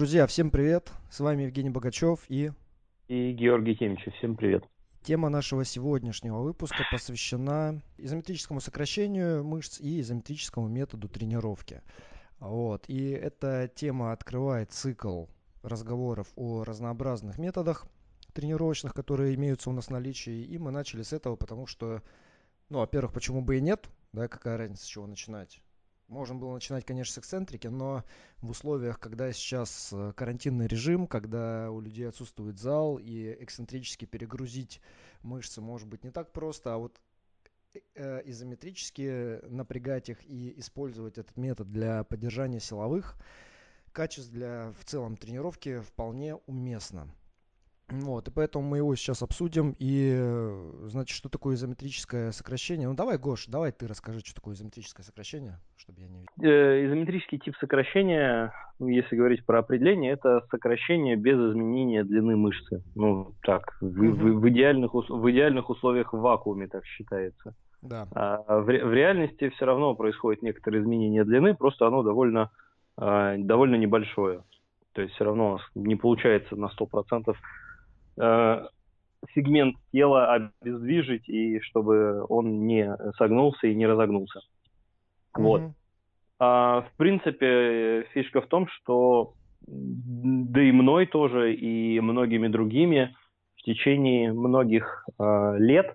Друзья, всем привет! С вами Евгений Богачев и... И Георгий Темичев. Всем привет! Тема нашего сегодняшнего выпуска посвящена изометрическому сокращению мышц и изометрическому методу тренировки. Вот. И эта тема открывает цикл разговоров о разнообразных методах тренировочных, которые имеются у нас в наличии. И мы начали с этого, потому что, ну, во-первых, почему бы и нет, да, какая разница, с чего начинать. Можно было начинать, конечно, с эксцентрики, но в условиях, когда сейчас э, карантинный режим, когда у людей отсутствует зал, и эксцентрически перегрузить мышцы может быть не так просто, а вот э, изометрически напрягать их и использовать этот метод для поддержания силовых качеств для в целом тренировки вполне уместно. Вот, и поэтому мы его сейчас обсудим. И, э, значит, что такое изометрическое сокращение? Ну, давай, Гош, давай ты расскажи, что такое изометрическое сокращение, чтобы я не видел. Э, изометрический тип сокращения, ну, если говорить про определение, это сокращение без изменения длины мышцы. Ну, так, в, в, в, идеальных, в идеальных условиях в вакууме так считается. Да. А в, в реальности все равно происходит некоторое изменение длины, просто оно довольно, а, довольно небольшое. То есть все равно не получается на 100% э, сегмент тела обездвижить, и чтобы он не согнулся и не разогнулся. Mm-hmm. Вот. А, в принципе, фишка в том, что да и мной тоже, и многими другими в течение многих э, лет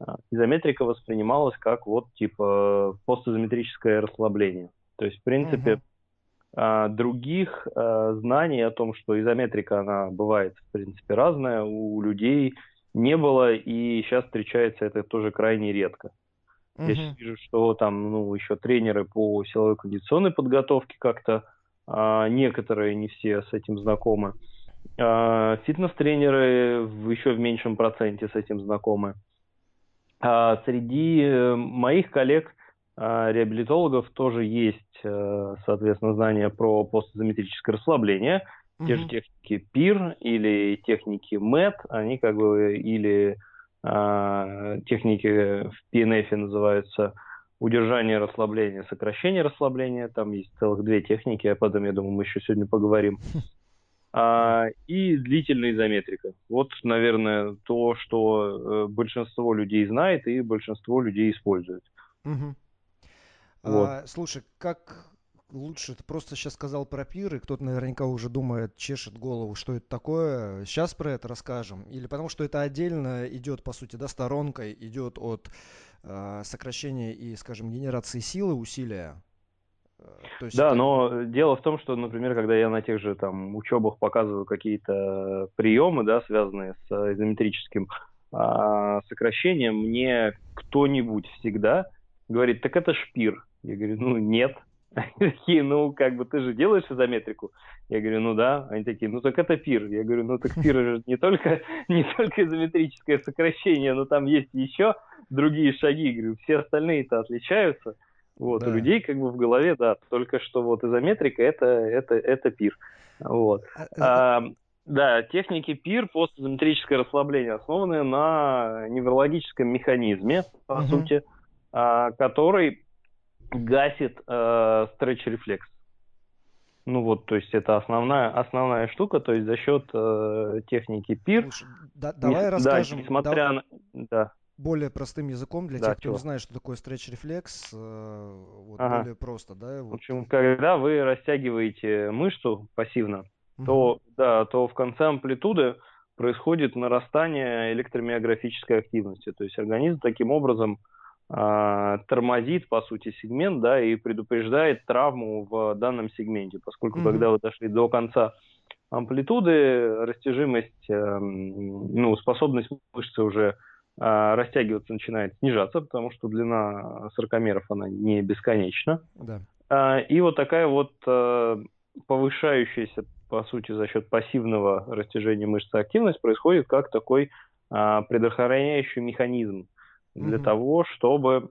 э, изометрика воспринималась как вот типа постизометрическое расслабление. То есть, в принципе, mm-hmm а, других а, знаний о том, что изометрика, она бывает, в принципе, разная, у людей не было, и сейчас встречается это тоже крайне редко. Uh-huh. Я сейчас вижу, что там, ну, еще тренеры по силовой кондиционной подготовке как-то, а, некоторые, не все с этим знакомы. А, фитнес-тренеры в, еще в меньшем проценте с этим знакомы. А среди э, моих коллег а, реабилитологов тоже есть, э, соответственно, знания про постизометрическое расслабление. Угу. Те же техники PIR или техники MET, они как бы или а, техники в PNF называются удержание расслабления, сокращение расслабления. Там есть целых две техники, а потом, я думаю, мы еще сегодня поговорим. А, и длительная изометрика. Вот, наверное, то, что э, большинство людей знает и большинство людей использует. Угу. Вот. А, слушай, как лучше? Ты просто сейчас сказал про пиры, кто-то наверняка уже думает, чешет голову, что это такое. Сейчас про это расскажем. Или потому что это отдельно идет, по сути, да, сторонкой, идет от э, сокращения и, скажем, генерации силы, усилия. Э, то есть да, но дело в том, что, например, когда я на тех же там учебах показываю какие-то приемы, да, связанные с изометрическим э, сокращением, мне кто-нибудь всегда говорит, так это шпир. Я говорю, ну нет. Они такие, ну как бы ты же делаешь изометрику? Я говорю, ну да. Они такие, ну так это пир. Я говорю, ну так пир же не только, не только изометрическое сокращение, но там есть еще другие шаги. Я говорю, все остальные-то отличаются. Вот, да. у людей как бы в голове, да, только что вот изометрика это, это, это пир. Вот. А, а, а да, техники пир, постизометрическое расслабление основаны на неврологическом механизме, по угу. сути, а, который гасит э, стретч-рефлекс. Ну вот, то есть это основная, основная штука, то есть за счет э, техники. Слушай, да, давай не, расскажем. Да, несмотря давай, на... Да. Более простым языком для да, тех, кто чего? не знает, что такое стретч-рефлекс. Э, вот ага. более просто, да? Вот. В общем, когда вы растягиваете мышцу пассивно, угу. то, да, то в конце амплитуды происходит нарастание электромиографической активности. То есть организм таким образом тормозит, по сути, сегмент, да, и предупреждает травму в данном сегменте, поскольку mm-hmm. когда вы дошли до конца амплитуды, растяжимость, э, ну, способность мышцы уже э, растягиваться начинает снижаться, потому что длина сорокомеров, она не бесконечна. Да. Э, и вот такая вот э, повышающаяся, по сути, за счет пассивного растяжения мышцы активность происходит как такой э, предохраняющий механизм для mm-hmm. того, чтобы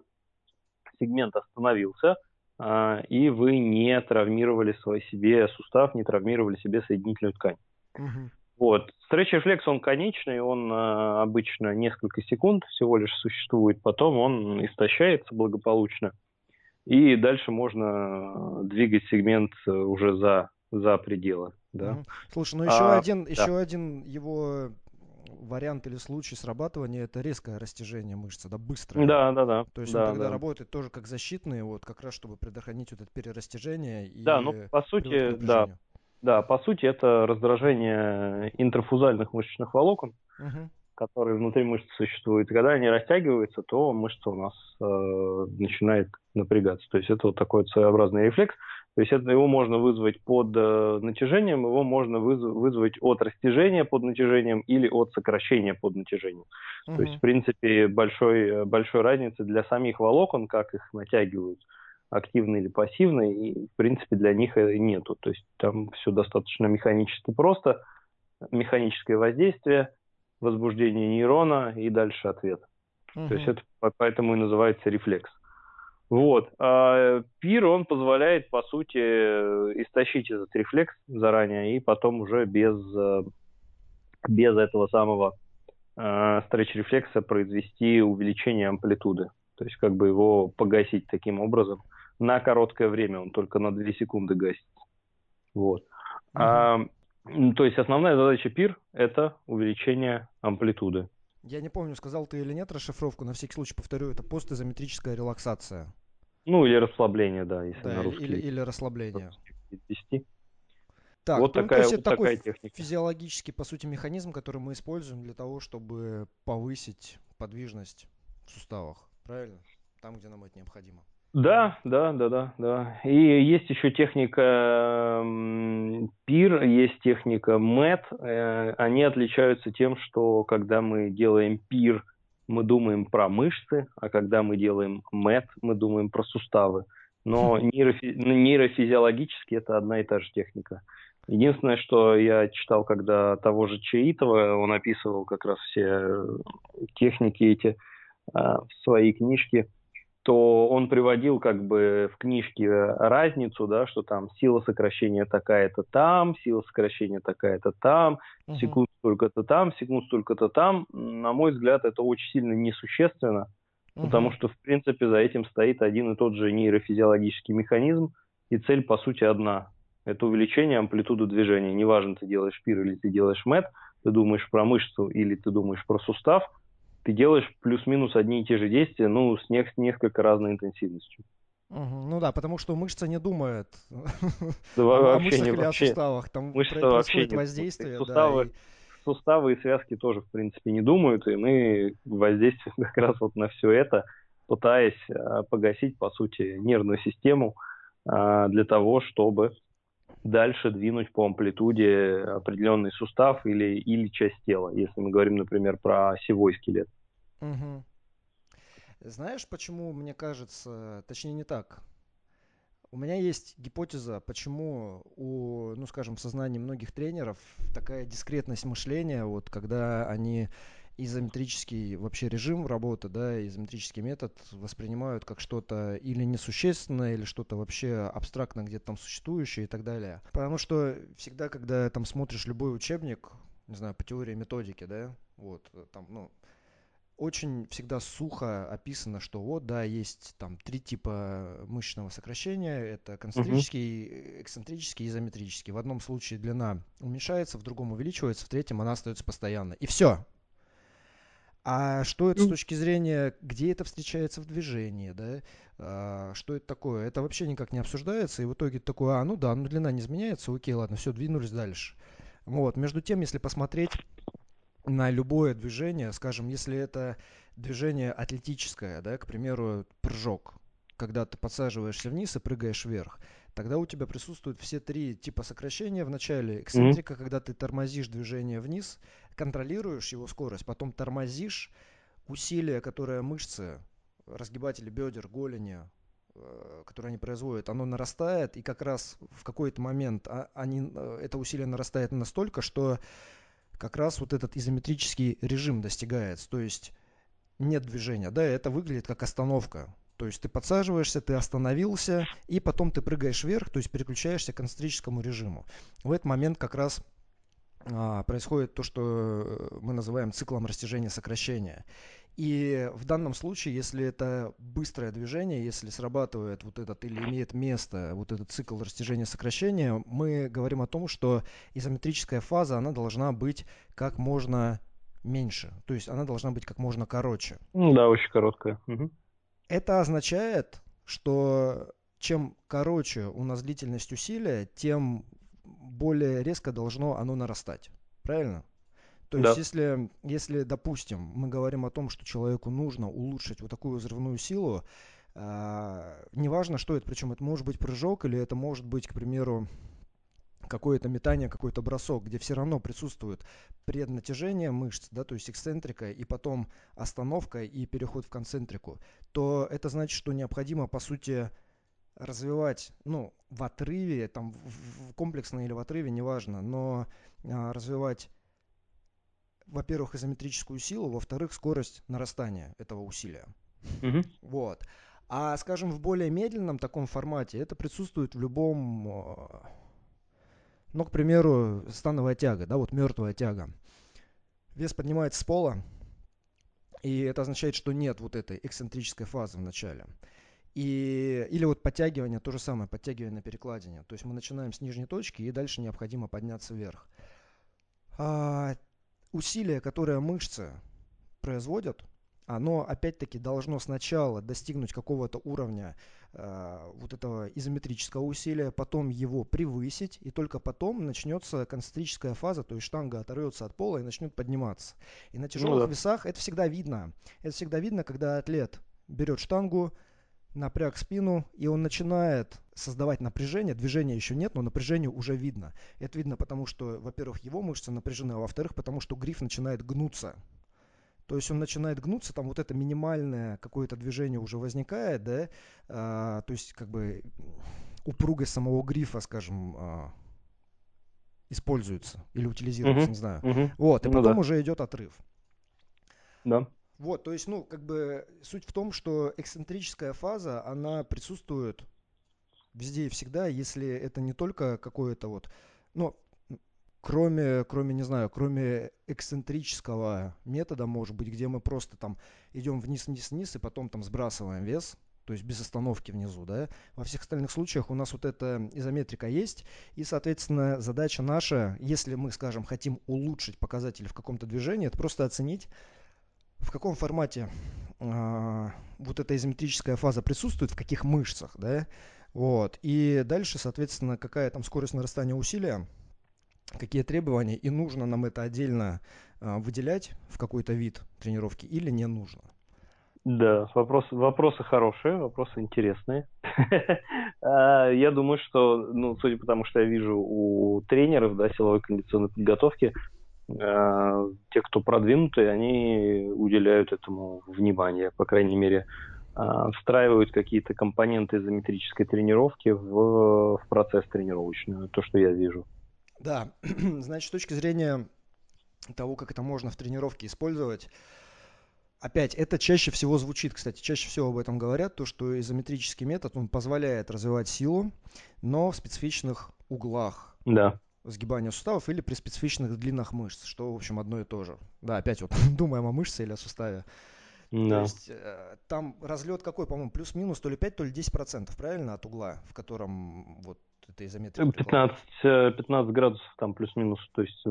сегмент остановился, э, и вы не травмировали свой себе сустав, не травмировали себе соединительную ткань. Mm-hmm. Вот. Стретч-рефлекс, он конечный, он э, обычно несколько секунд всего лишь существует, потом он истощается благополучно, и дальше можно двигать сегмент уже за, за пределы да. Угу. Слушай, ну еще а, один, да. еще один его вариант или случай срабатывания это резкое растяжение мышцы, да, быстрое. Да, да, да. То есть да, он тогда да. работает тоже как защитный, вот как раз чтобы предохранить вот это перерастяжение. И да, ну по сути, да, да, по сути это раздражение интрафузальных мышечных волокон, угу. которые внутри мышцы существуют. И когда они растягиваются, то мышца у нас э, начинает напрягаться. То есть это вот такой своеобразный рефлекс. То есть это его можно вызвать под э, натяжением, его можно вызв- вызвать от растяжения под натяжением или от сокращения под натяжением. Угу. То есть, в принципе, большой, большой разницы для самих волокон, как их натягивают, активно или пассивно, и, в принципе, для них нету. То есть там все достаточно механически просто, механическое воздействие, возбуждение нейрона и дальше ответ. Угу. То есть это поэтому и называется рефлекс. Вот. А пир, он позволяет, по сути, истощить этот рефлекс заранее и потом уже без, э, без этого самого э, стретч-рефлекса произвести увеличение амплитуды. То есть как бы его погасить таким образом на короткое время, он только на 2 секунды гасит. Вот. Uh-huh. А, то есть основная задача пир – это увеличение амплитуды. Я не помню, сказал ты или нет расшифровку, на всякий случай повторю, это постизометрическая релаксация. Ну, или расслабление, да, если да, на русский. Или, или расслабление. Так, вот ну, такая, то есть это вот такой техника. физиологический, по сути, механизм, который мы используем для того, чтобы повысить подвижность в суставах, правильно? Там, где нам это необходимо. Да, да, да, да, да. И есть еще техника пир, есть техника МЭТ. Они отличаются тем, что когда мы делаем пир мы думаем про мышцы, а когда мы делаем МЭТ, мы думаем про суставы. Но нейрофи- ну, нейрофизиологически это одна и та же техника. Единственное, что я читал, когда того же Чаитова, он описывал как раз все техники эти а, в своей книжке – то он приводил как бы в книжке разницу, да, что там сила сокращения такая-то там, сила сокращения такая-то там, угу. секунд столько-то там, секунд столько-то там. На мой взгляд, это очень сильно несущественно, угу. потому что, в принципе, за этим стоит один и тот же нейрофизиологический механизм, и цель, по сути, одна. Это увеличение амплитуды движения. Неважно, ты делаешь пир или ты делаешь мэт, ты думаешь про мышцу или ты думаешь про сустав – ты делаешь плюс-минус одни и те же действия, ну, с, не, с несколько разной интенсивностью. Угу, ну да, потому что мышца не думает да, о мышцах не, или вообще, о суставах. Там мышца происходит воздействие. Суставы, да, и... суставы и связки тоже, в принципе, не думают, и мы воздействуем как раз вот на все это, пытаясь а, погасить, по сути, нервную систему а, для того, чтобы дальше двинуть по амплитуде определенный сустав или, или часть тела, если мы говорим, например, про осевой скелет. Угу. Знаешь, почему, мне кажется, точнее не так. У меня есть гипотеза, почему у, ну скажем, в сознании многих тренеров такая дискретность мышления, вот когда они изометрический вообще режим работы, да, изометрический метод воспринимают как что-то или несущественное, или что-то вообще абстрактно где-то там существующее и так далее. Потому что всегда, когда там смотришь любой учебник, не знаю, по теории методики, да, вот, там, ну, очень всегда сухо описано, что вот, да, есть там три типа мышечного сокращения. Это концентрический, uh-huh. эксцентрический и изометрический. В одном случае длина уменьшается, в другом увеличивается, в третьем она остается постоянно. И все. А что это с ну. точки зрения, где это встречается в движении, да? А, что это такое? Это вообще никак не обсуждается, и в итоге такое, а, ну да, ну длина не изменяется, окей, ладно, все, двинулись дальше. Вот, между тем, если посмотреть на любое движение, скажем, если это движение атлетическое, да, к примеру, прыжок, когда ты подсаживаешься вниз и прыгаешь вверх, тогда у тебя присутствуют все три типа сокращения в начале. Эксцентрика, mm-hmm. когда ты тормозишь движение вниз, контролируешь его скорость, потом тормозишь, усилие, которое мышцы, разгибатели бедер, голени, э, которые они производят, оно нарастает, и как раз в какой-то момент а, они, э, это усилие нарастает настолько, что как раз вот этот изометрический режим достигается. То есть нет движения, да, это выглядит как остановка. То есть ты подсаживаешься, ты остановился, и потом ты прыгаешь вверх, то есть переключаешься к концентрическому режиму. В этот момент как раз происходит то, что э, мы называем циклом растяжения сокращения. И в данном случае, если это быстрое движение, если срабатывает вот этот или имеет место вот этот цикл растяжения-сокращения, мы говорим о том, что изометрическая фаза, она должна быть как можно меньше. То есть она должна быть как можно короче. Да, очень короткая. Угу. Это означает, что чем короче у нас длительность усилия, тем более резко должно оно нарастать. Правильно? То есть, если, если, допустим, мы говорим о том, что человеку нужно улучшить вот такую взрывную силу, э, неважно, что это, причем это может быть прыжок или это может быть, к примеру, какое-то метание, какой-то бросок, где все равно присутствует преднатяжение мышц, да, то есть эксцентрика, и потом остановка и переход в концентрику, то это значит, что необходимо, по сути, развивать, ну, в отрыве, там, в, комплексно или в отрыве, неважно, но а, развивать во-первых, изометрическую силу, во-вторых, скорость нарастания этого усилия. Угу. Вот. А, скажем, в более медленном таком формате это присутствует в любом, а, ну, к примеру, становая тяга, да, вот мертвая тяга. Вес поднимается с пола, и это означает, что нет вот этой эксцентрической фазы в начале. И, или вот подтягивание, то же самое, подтягивание на перекладине. То есть мы начинаем с нижней точки, и дальше необходимо подняться вверх. А, усилие, которое мышцы производят, оно опять-таки должно сначала достигнуть какого-то уровня э, вот этого изометрического усилия, потом его превысить, и только потом начнется концентрическая фаза, то есть штанга оторвется от пола и начнет подниматься. И на тяжелых ну, да. весах это всегда видно. Это всегда видно, когда атлет берет штангу, напряг спину, и он начинает создавать напряжение. Движения еще нет, но напряжение уже видно. Это видно потому, что, во-первых, его мышцы напряжены, а во-вторых, потому что гриф начинает гнуться. То есть он начинает гнуться, там вот это минимальное какое-то движение уже возникает, да, а, то есть как бы упругость самого грифа, скажем, а, используется или утилизируется, uh-huh. не знаю. Uh-huh. Вот, и ну, потом да. уже идет отрыв. Да. Вот, то есть, ну, как бы суть в том, что эксцентрическая фаза, она присутствует везде и всегда, если это не только какое-то вот, ну, кроме, кроме, не знаю, кроме эксцентрического метода, может быть, где мы просто там идем вниз-вниз-вниз и потом там сбрасываем вес, то есть без остановки внизу, да. Во всех остальных случаях у нас вот эта изометрика есть, и, соответственно, задача наша, если мы, скажем, хотим улучшить показатели в каком-то движении, это просто оценить, в каком формате э, вот эта изометрическая фаза присутствует, в каких мышцах, да, вот, и дальше, соответственно, какая там скорость нарастания усилия, какие требования, и нужно нам это отдельно э, выделять в какой-то вид тренировки или не нужно. Да, вопрос, вопросы хорошие, вопросы интересные. А, я думаю, что, ну, судя по тому, что я вижу у тренеров, да, силовой кондиционной подготовки, те, кто продвинутые, они уделяют этому внимание, по крайней мере, э, встраивают какие-то компоненты изометрической тренировки в, в процесс тренировочный, то, что я вижу. Да, значит, с точки зрения того, как это можно в тренировке использовать, Опять, это чаще всего звучит, кстати, чаще всего об этом говорят, то, что изометрический метод, он позволяет развивать силу, но в специфичных углах. Да сгибания суставов или при специфичных длинах мышц, что, в общем, одно и то же. Да, опять вот думаем о мышце или о суставе. Да. То есть э, там разлет какой, по-моему, плюс-минус то ли 5, то ли 10 процентов, правильно, от угла, в котором вот это изометрия. 15, 15 градусов там плюс-минус, то есть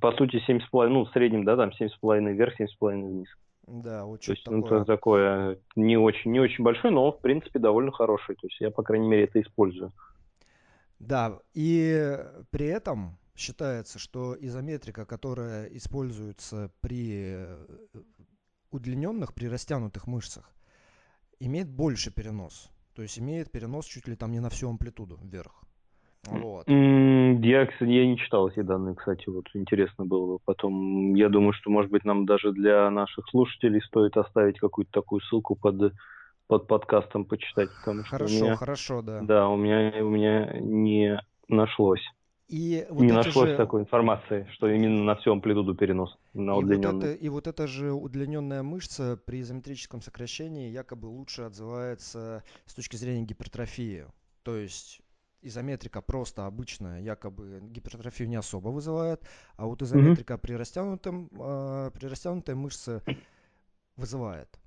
по сути 7,5, ну в среднем, да, там 7,5 вверх, 7,5 вниз. Да, вот то есть, такое. Ну, это такое не очень, не очень большой, но в принципе довольно хороший. То есть я, по крайней мере, это использую. Да, и при этом считается, что изометрика, которая используется при э, удлиненных, при растянутых мышцах, имеет больше перенос. То есть имеет перенос чуть ли там не на всю амплитуду вверх. Вот. Я, кстати, я не читал эти данные, кстати, вот интересно было бы потом. Я думаю, что, может быть, нам даже для наших слушателей стоит оставить какую-то такую ссылку под под подкастом почитать, потому хорошо, что у меня, хорошо, да. Да, у меня у меня не нашлось. И вот не нашлось же... такой информации, что именно на всю амплитуду перенос на удлиненную. Вот это, и вот эта же удлиненная мышца при изометрическом сокращении якобы лучше отзывается с точки зрения гипертрофии. То есть изометрика просто обычная якобы гипертрофию не особо вызывает, а вот изометрика mm-hmm. при растянутом, э, при растянутой мышце вызывает.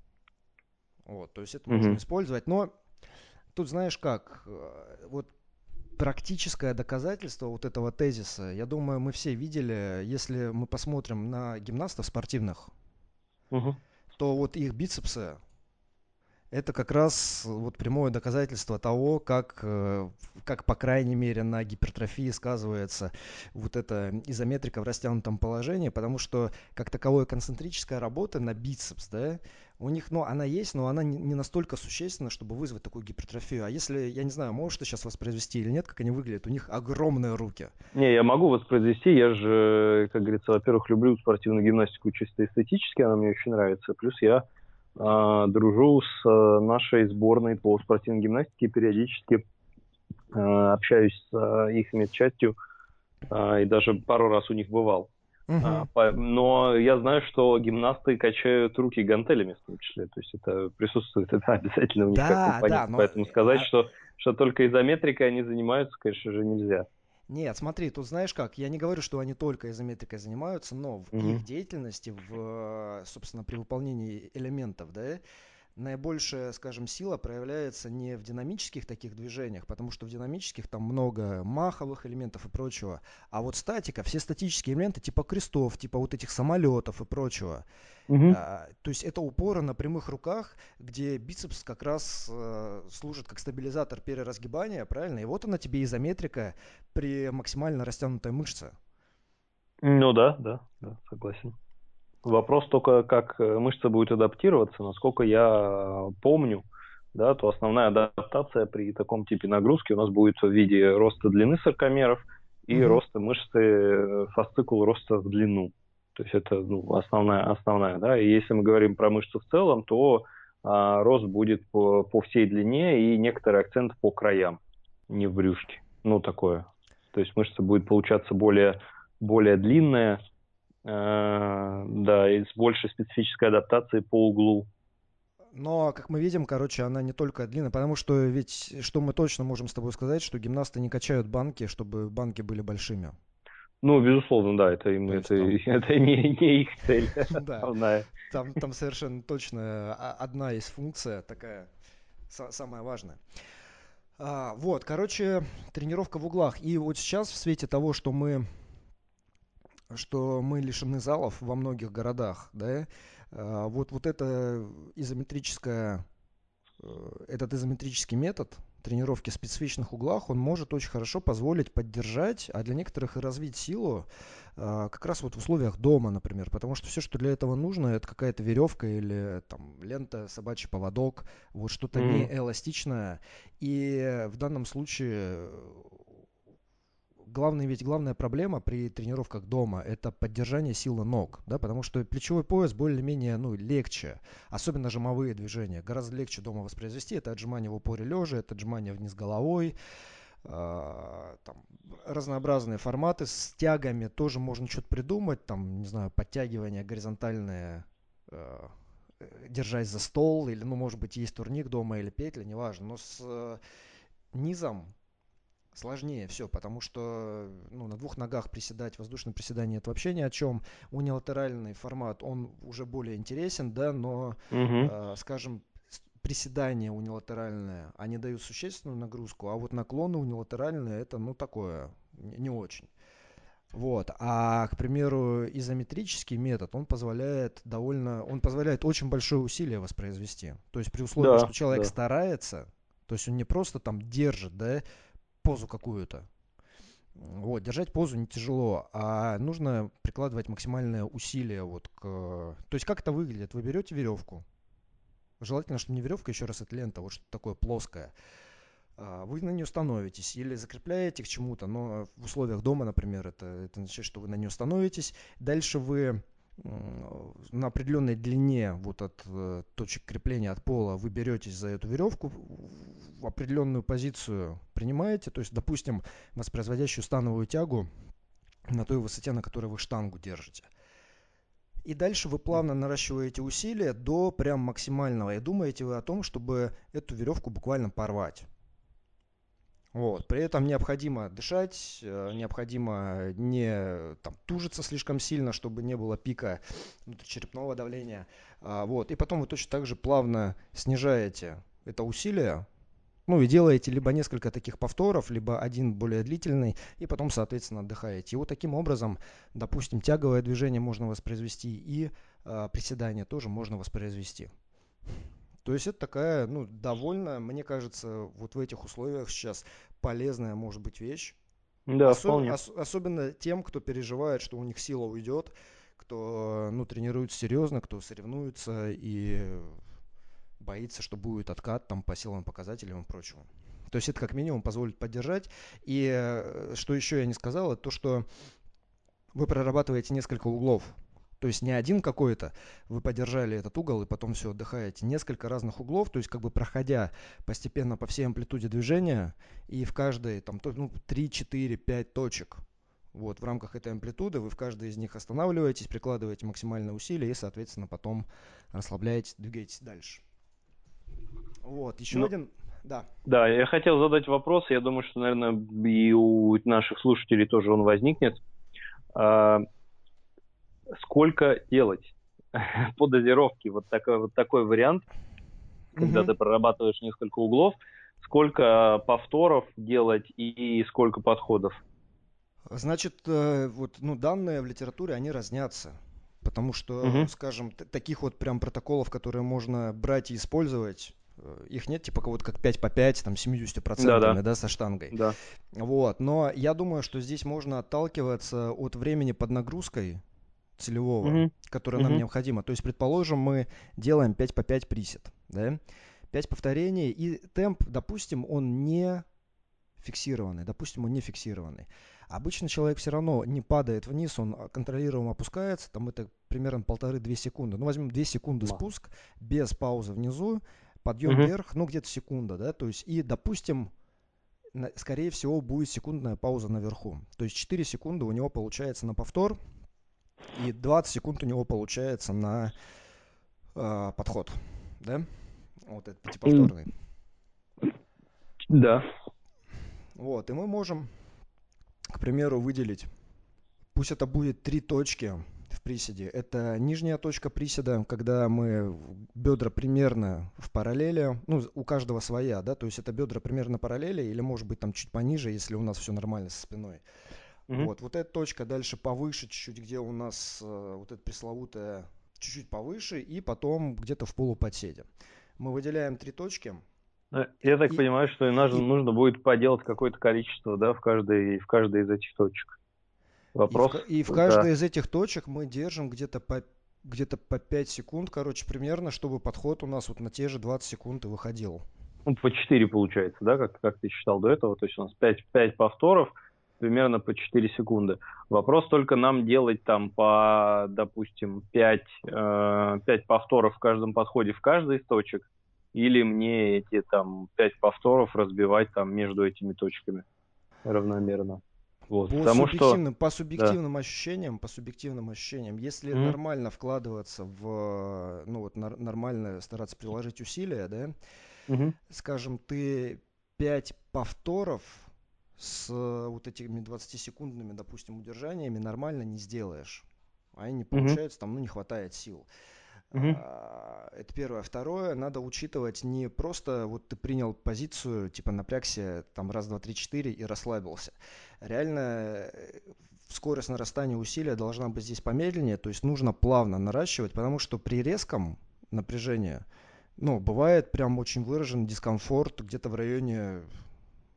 Вот, то есть это можно использовать, но тут знаешь как, э, вот практическое доказательство вот этого тезиса, я думаю, мы все видели, если мы посмотрим на гимнастов спортивных, угу. то вот их бицепсы это как раз вот прямое доказательство того, как, э, как по крайней мере на гипертрофии сказывается вот эта изометрика в растянутом положении, потому что как таковое концентрическая работа на бицепс, да, у них, ну, она есть, но она не настолько существенна, чтобы вызвать такую гипертрофию. А если, я не знаю, можешь ты сейчас воспроизвести или нет, как они выглядят? У них огромные руки. Не, я могу воспроизвести. Я же, как говорится, во-первых, люблю спортивную гимнастику чисто эстетически, она мне очень нравится. Плюс я э, дружу с э, нашей сборной по спортивной гимнастике, периодически э, общаюсь с э, их медчастью э, и даже пару раз у них бывал. Uh-huh. А, но я знаю, что гимнасты качают руки гантелями в том числе. То есть это присутствует это обязательно у них да, как компонент. Да, но... Поэтому сказать, а... что, что только изометрикой они занимаются, конечно же, нельзя. Нет, смотри, тут знаешь как, я не говорю, что они только изометрикой занимаются, но в mm-hmm. их деятельности, в, собственно, при выполнении элементов, да, наибольшая, скажем, сила проявляется не в динамических таких движениях, потому что в динамических там много маховых элементов и прочего, а вот статика, все статические элементы типа крестов, типа вот этих самолетов и прочего. Угу. А, то есть это упоры на прямых руках, где бицепс как раз э, служит как стабилизатор переразгибания, правильно? И вот она тебе изометрика при максимально растянутой мышце. Ну да, да, да, согласен. Вопрос только, как э, мышца будет адаптироваться. Насколько я помню, да, то основная адаптация при таком типе нагрузки у нас будет в виде роста длины саркомеров и mm-hmm. роста мышцы э, фасцикул роста в длину. То есть это ну, основная, основная, да. И если мы говорим про мышцу в целом, то а, рост будет по, по всей длине и некоторый акцент по краям, не в брюшке. Ну, такое. То есть мышца будет получаться более, более длинная, Э, да, и с большей специфической адаптацией по углу. Но, как мы видим, короче, она не только длинная, потому что ведь, что мы точно можем с тобой сказать, что гимнасты не качают банки, чтобы банки были большими. Ну, безусловно, да, это, им, это, там... это не, не их цель. Да, там, там совершенно точно одна есть функция такая, самая важная. А, вот, короче, тренировка в углах. И вот сейчас в свете того, что мы что мы лишены залов во многих городах, да, а, вот, вот это изометрическое, э, этот изометрический метод тренировки в специфичных углах, он может очень хорошо позволить поддержать, а для некоторых и развить силу а, как раз вот в условиях дома, например, потому что все, что для этого нужно, это какая-то веревка или там лента, собачий поводок, вот что-то mm. не эластичное. И в данном случае главная ведь главная проблема при тренировках дома это поддержание силы ног, да, потому что плечевой пояс более-менее, ну, легче, особенно жимовые движения, гораздо легче дома воспроизвести, это отжимание в упоре лежа, это отжимание вниз головой, э, там, разнообразные форматы с тягами тоже можно что-то придумать, там, не знаю, подтягивание горизонтальное, э, держась за стол, или, ну, может быть, есть турник дома или петля, неважно, но с э, низом сложнее все, потому что ну, на двух ногах приседать, воздушное приседание это вообще ни о чем. Унилатеральный формат, он уже более интересен, да, но, угу. э, скажем, приседания унилатеральные, они дают существенную нагрузку, а вот наклоны унилатеральные это, ну, такое, не, не очень. Вот. А, к примеру, изометрический метод, он позволяет довольно, он позволяет очень большое усилие воспроизвести. То есть при условии, да, что человек да. старается, то есть он не просто там держит, да, позу какую-то. Вот, держать позу не тяжело, а нужно прикладывать максимальное усилие вот к... То есть как это выглядит? Вы берете веревку, желательно, чтобы не веревка, еще раз, это лента, вот что-то такое плоское. А, вы на нее становитесь или закрепляете к чему-то, но в условиях дома, например, это, это означает, что вы на нее становитесь. Дальше вы на определенной длине вот от э, точек крепления от пола вы беретесь за эту веревку в определенную позицию принимаете, то есть, допустим, воспроизводящую становую тягу на той высоте, на которой вы штангу держите. И дальше вы плавно наращиваете усилия до прям максимального. И думаете вы о том, чтобы эту веревку буквально порвать. Вот. При этом необходимо дышать, э, необходимо не там, тужиться слишком сильно, чтобы не было пика внутричерепного давления. А, вот. И потом вы точно так же плавно снижаете это усилие, ну и делаете либо несколько таких повторов, либо один более длительный, и потом, соответственно, отдыхаете. И вот таким образом, допустим, тяговое движение можно воспроизвести, и э, приседание тоже можно воспроизвести. То есть это такая, ну, довольно, мне кажется, вот в этих условиях сейчас полезная может быть вещь. Да, Осо- вполне. Ос- особенно тем, кто переживает, что у них сила уйдет, кто, ну, тренируется серьезно, кто соревнуется и боится, что будет откат там по силовым показателям и прочему. То есть это как минимум позволит поддержать. И э, что еще я не сказал, это то, что вы прорабатываете несколько углов то есть не один какой-то, вы подержали этот угол и потом все отдыхаете. Несколько разных углов, то есть как бы проходя постепенно по всей амплитуде движения и в каждой там ну, 3, 4, 5 точек. Вот, в рамках этой амплитуды вы в каждой из них останавливаетесь, прикладываете максимальное усилие и, соответственно, потом расслабляетесь, двигаетесь дальше. Вот, еще ну, один... Да. Да, я хотел задать вопрос, я думаю, что, наверное, и у наших слушателей тоже он возникнет. Сколько делать по дозировке. Вот такой, вот такой вариант, когда угу. ты прорабатываешь несколько углов, сколько повторов делать и сколько подходов. Значит, э, вот, ну, данные в литературе, они разнятся. Потому что, угу. скажем, таких вот прям протоколов, которые можно брать и использовать, э, их нет, типа вот как 5 по 5, там 70% да, да. да, со штангой. Да. Вот, но я думаю, что здесь можно отталкиваться от времени под нагрузкой, целевого, mm-hmm. которое mm-hmm. нам необходимо. То есть, предположим, мы делаем 5 по 5 присед, да? 5 повторений, и темп, допустим, он не фиксированный, допустим, он не фиксированный. Обычно человек все равно не падает вниз, он контролируемо опускается, там это примерно полторы-две секунды. Ну, возьмем 2 секунды спуск, без паузы внизу, подъем угу. вверх, ну, где-то секунда, да, то есть, и, допустим, скорее всего, будет секундная пауза наверху. То есть 4 секунды у него получается на повтор, и 20 секунд у него получается на э, подход, да? Вот этот пятиповторный. Да. Вот, и мы можем, к примеру, выделить, пусть это будет три точки в приседе. Это нижняя точка приседа, когда мы бедра примерно в параллели, ну, у каждого своя, да, то есть это бедра примерно параллели или может быть там чуть пониже, если у нас все нормально со спиной. Угу. Вот, вот эта точка дальше повыше чуть-чуть, где у нас э, вот эта пресловутая чуть-чуть повыше, и потом где-то в полуподседе. Мы выделяем три точки. Э, я так и, понимаю, что и нужно, и, нужно будет поделать какое-то количество, да, в каждой, в каждой из этих точек. Вопрос. И в, и в каждой да. из этих точек мы держим где-то по где-то по 5 секунд, короче, примерно, чтобы подход у нас вот на те же 20 секунд и выходил. Ну, по 4 получается, да, как, как ты считал до этого. То есть у нас 5, 5 повторов, примерно по 4 секунды. Вопрос только нам делать там по, допустим, 5, э, 5 повторов в каждом подходе в каждой из точек, или мне эти там 5 повторов разбивать там между этими точками равномерно. Вот, по потому субъективным, что... по субъективным да. ощущениям, по субъективным ощущениям, если mm-hmm. нормально вкладываться в, ну вот нар- нормально стараться приложить усилия, да, mm-hmm. скажем, ты 5 повторов с э, вот этими 20-секундными, допустим, удержаниями нормально не сделаешь. Они не получаются, mm-hmm. там, ну, не хватает сил. Mm-hmm. А, это первое. Второе, надо учитывать не просто вот ты принял позицию, типа напрягся там раз, два, три, четыре и расслабился. Реально э, скорость нарастания усилия должна быть здесь помедленнее, то есть нужно плавно наращивать, потому что при резком напряжении, ну, бывает прям очень выражен дискомфорт где-то в районе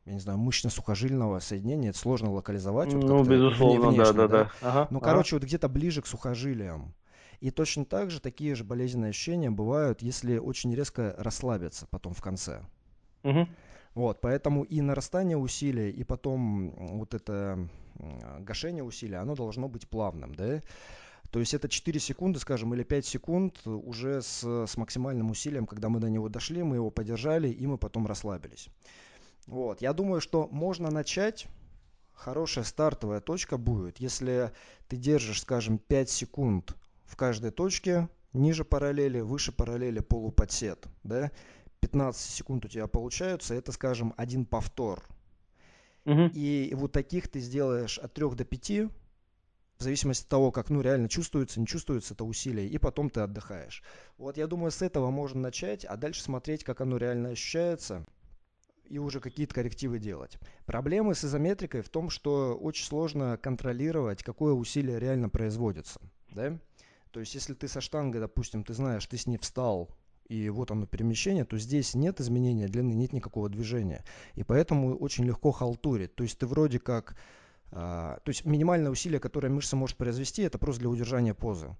я не знаю, мышечно-сухожильного соединения, это сложно локализовать. Вот ну, безусловно, внешне, да, да, да. Ага, ну, ага. короче, вот где-то ближе к сухожилиям. И точно так же такие же болезненные ощущения бывают, если очень резко расслабиться потом в конце. Угу. Вот, поэтому и нарастание усилия, и потом вот это гашение усилия, оно должно быть плавным, да? То есть это 4 секунды, скажем, или 5 секунд уже с, с максимальным усилием, когда мы до него дошли, мы его подержали, и мы потом расслабились. Вот, я думаю, что можно начать, хорошая стартовая точка будет, если ты держишь, скажем, 5 секунд в каждой точке, ниже параллели, выше параллели полуподсед, да, 15 секунд у тебя получаются, это, скажем, один повтор. Угу. И вот таких ты сделаешь от 3 до 5, в зависимости от того, как ну, реально чувствуется, не чувствуется это усилие, и потом ты отдыхаешь. Вот я думаю, с этого можно начать, а дальше смотреть, как оно реально ощущается, и уже какие-то коррективы делать. Проблемы с изометрикой в том, что очень сложно контролировать, какое усилие реально производится. Да? То есть, если ты со штангой, допустим, ты знаешь, ты с ней встал, и вот оно перемещение, то здесь нет изменения длины, нет никакого движения. И поэтому очень легко халтурить. То есть ты вроде как а, то есть минимальное усилие, которое мышца может произвести, это просто для удержания позы.